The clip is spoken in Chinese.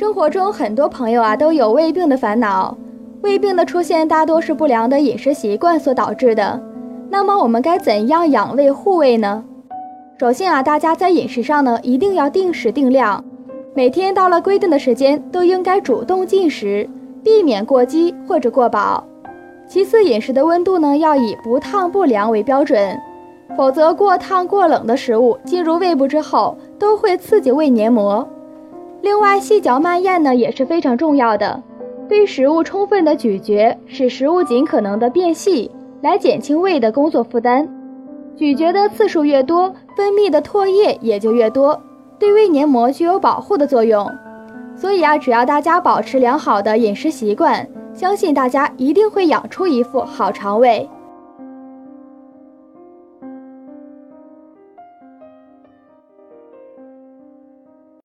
生活中很多朋友啊都有胃病的烦恼，胃病的出现大多是不良的饮食习惯所导致的。那么我们该怎样养胃护胃呢？首先啊，大家在饮食上呢一定要定时定量，每天到了规定的时间都应该主动进食，避免过饥或者过饱。其次，饮食的温度呢要以不烫不凉为标准，否则过烫过冷的食物进入胃部之后都会刺激胃黏膜。另外，细嚼慢咽呢也是非常重要的，对食物充分的咀嚼，使食物尽可能的变细，来减轻胃的工作负担。咀嚼的次数越多，分泌的唾液也就越多，对胃黏膜具有保护的作用。所以啊，只要大家保持良好的饮食习惯。相信大家一定会养出一副好肠胃。